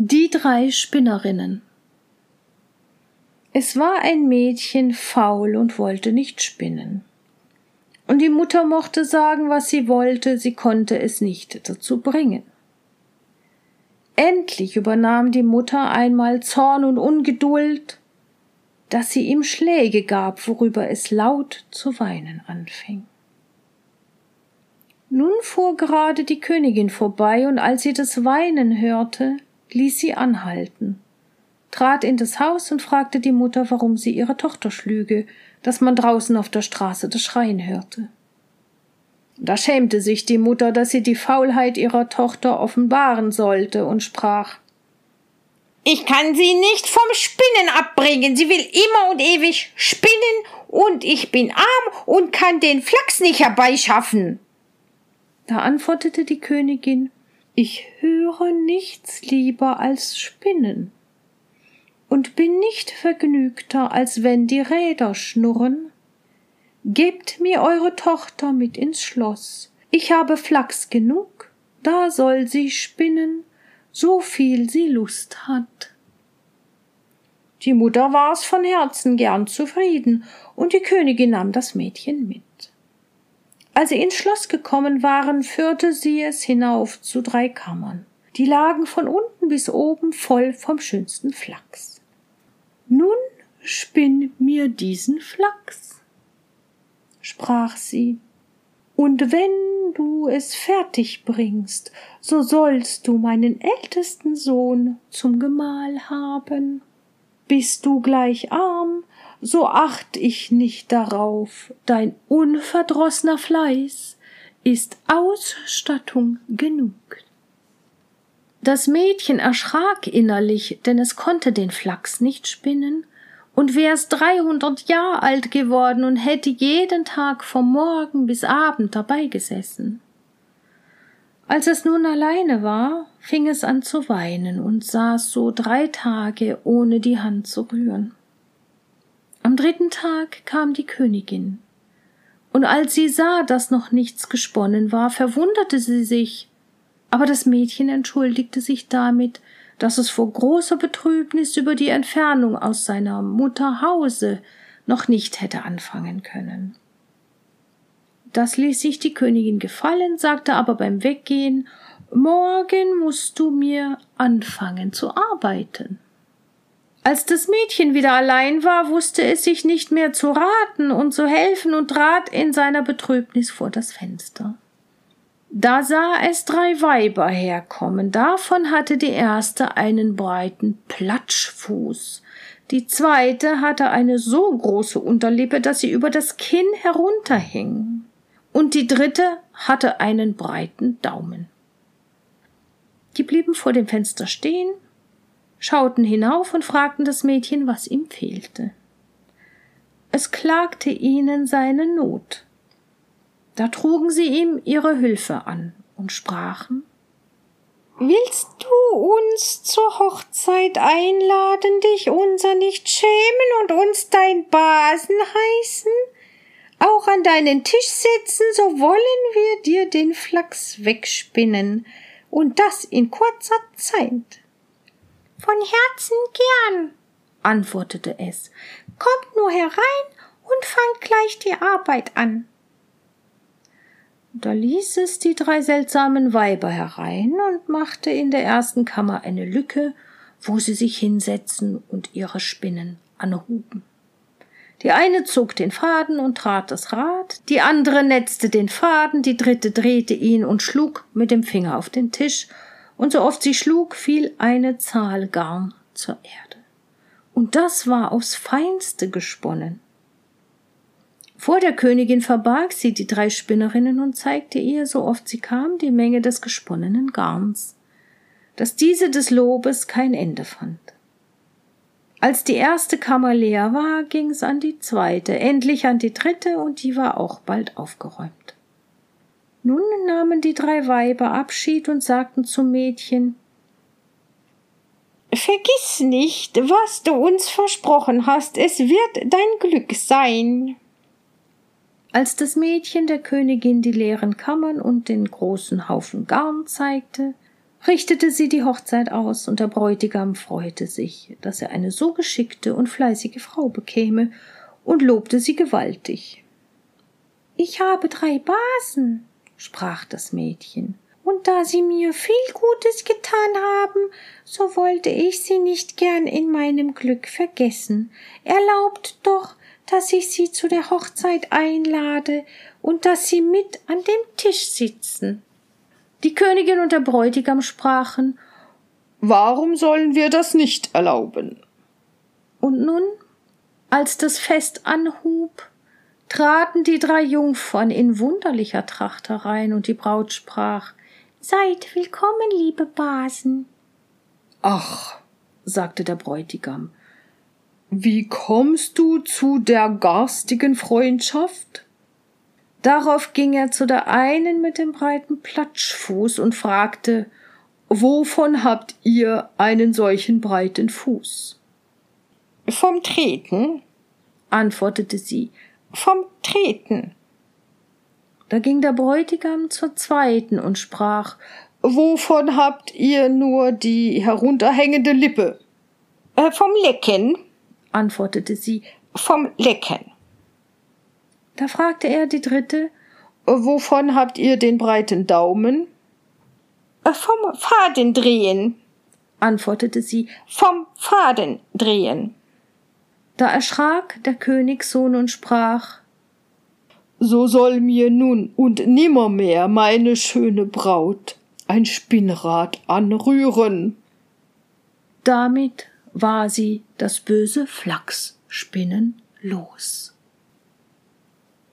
Die drei Spinnerinnen. Es war ein Mädchen faul und wollte nicht spinnen. Und die Mutter mochte sagen, was sie wollte, sie konnte es nicht dazu bringen. Endlich übernahm die Mutter einmal Zorn und Ungeduld, dass sie ihm Schläge gab, worüber es laut zu weinen anfing. Nun fuhr gerade die Königin vorbei, und als sie das Weinen hörte, ließ sie anhalten, trat in das Haus und fragte die Mutter, warum sie ihre Tochter schlüge, dass man draußen auf der Straße das Schreien hörte. Da schämte sich die Mutter, dass sie die Faulheit ihrer Tochter offenbaren sollte und sprach Ich kann sie nicht vom Spinnen abbringen, sie will immer und ewig spinnen, und ich bin arm und kann den Flachs nicht herbeischaffen. Da antwortete die Königin ich höre nichts lieber als Spinnen und bin nicht vergnügter, als wenn die Räder schnurren. Gebt mir eure Tochter mit ins Schloss. Ich habe Flachs genug, da soll sie spinnen, so viel sie Lust hat. Die Mutter war's von Herzen gern zufrieden, und die Königin nahm das Mädchen mit. Als sie ins Schloss gekommen waren, führte sie es hinauf zu drei Kammern. Die lagen von unten bis oben voll vom schönsten Flachs. Nun spinn mir diesen Flachs, sprach sie, und wenn du es fertig bringst, so sollst du meinen ältesten Sohn zum Gemahl haben. Bist du gleich arm, so acht ich nicht darauf, dein unverdrossener Fleiß ist Ausstattung genug. Das Mädchen erschrak innerlich, denn es konnte den Flachs nicht spinnen, und wär's dreihundert Jahr alt geworden und hätte jeden Tag vom Morgen bis Abend dabei gesessen. Als es nun alleine war, fing es an zu weinen und saß so drei Tage ohne die Hand zu rühren. Dritten Tag kam die Königin, und als sie sah, dass noch nichts gesponnen war, verwunderte sie sich, aber das Mädchen entschuldigte sich damit, dass es vor großer Betrübnis über die Entfernung aus seiner Mutter Hause noch nicht hätte anfangen können. Das ließ sich die Königin gefallen, sagte aber beim Weggehen Morgen musst du mir anfangen zu arbeiten. Als das Mädchen wieder allein war, wusste es sich nicht mehr zu raten und zu helfen und trat in seiner Betrübnis vor das Fenster. Da sah es drei Weiber herkommen, davon hatte die erste einen breiten Platschfuß, die zweite hatte eine so große Unterlippe, dass sie über das Kinn herunterhing, und die dritte hatte einen breiten Daumen. Die blieben vor dem Fenster stehen schauten hinauf und fragten das Mädchen, was ihm fehlte. Es klagte ihnen seine Not. Da trugen sie ihm ihre Hilfe an und sprachen Willst du uns zur Hochzeit einladen, dich unser nicht schämen und uns dein Basen heißen? Auch an deinen Tisch setzen, so wollen wir dir den Flachs wegspinnen, und das in kurzer Zeit. Von Herzen gern, antwortete es. Kommt nur herein und fangt gleich die Arbeit an. Da ließ es die drei seltsamen Weiber herein und machte in der ersten Kammer eine Lücke, wo sie sich hinsetzen und ihre Spinnen anhuben. Die eine zog den Faden und trat das Rad, die andere netzte den Faden, die dritte drehte ihn und schlug mit dem Finger auf den Tisch, und so oft sie schlug, fiel eine Zahl Garn zur Erde. Und das war aufs Feinste gesponnen. Vor der Königin verbarg sie die drei Spinnerinnen und zeigte ihr, so oft sie kam, die Menge des gesponnenen Garns, dass diese des Lobes kein Ende fand. Als die erste Kammer leer war, ging's an die zweite, endlich an die dritte, und die war auch bald aufgeräumt. Nun nahmen die drei Weiber Abschied und sagten zum Mädchen Vergiss nicht, was du uns versprochen hast, es wird dein Glück sein. Als das Mädchen der Königin die leeren Kammern und den großen Haufen Garn zeigte, richtete sie die Hochzeit aus, und der Bräutigam freute sich, dass er eine so geschickte und fleißige Frau bekäme, und lobte sie gewaltig. Ich habe drei Basen, sprach das Mädchen, und da sie mir viel Gutes getan haben, so wollte ich sie nicht gern in meinem Glück vergessen. Erlaubt doch, dass ich sie zu der Hochzeit einlade und dass sie mit an dem Tisch sitzen. Die Königin und der Bräutigam sprachen Warum sollen wir das nicht erlauben? Und nun, als das Fest anhub, traten die drei Jungfern in wunderlicher Tracht herein, und die Braut sprach Seid willkommen, liebe Basen. Ach, sagte der Bräutigam, wie kommst du zu der garstigen Freundschaft? Darauf ging er zu der einen mit dem breiten Platschfuß und fragte, Wovon habt ihr einen solchen breiten Fuß? Vom Treten, antwortete sie. Vom Treten. Da ging der Bräutigam zur zweiten und sprach, Wovon habt ihr nur die herunterhängende Lippe? Äh, vom Lecken, antwortete sie. Vom Lecken. Da fragte er die dritte, Wovon habt ihr den breiten Daumen? Äh, vom Fadendrehen, antwortete sie. Vom Fadendrehen. Da erschrak der Königssohn und sprach, so soll mir nun und nimmermehr meine schöne Braut ein Spinnrad anrühren. Damit war sie das böse Flachsspinnen los.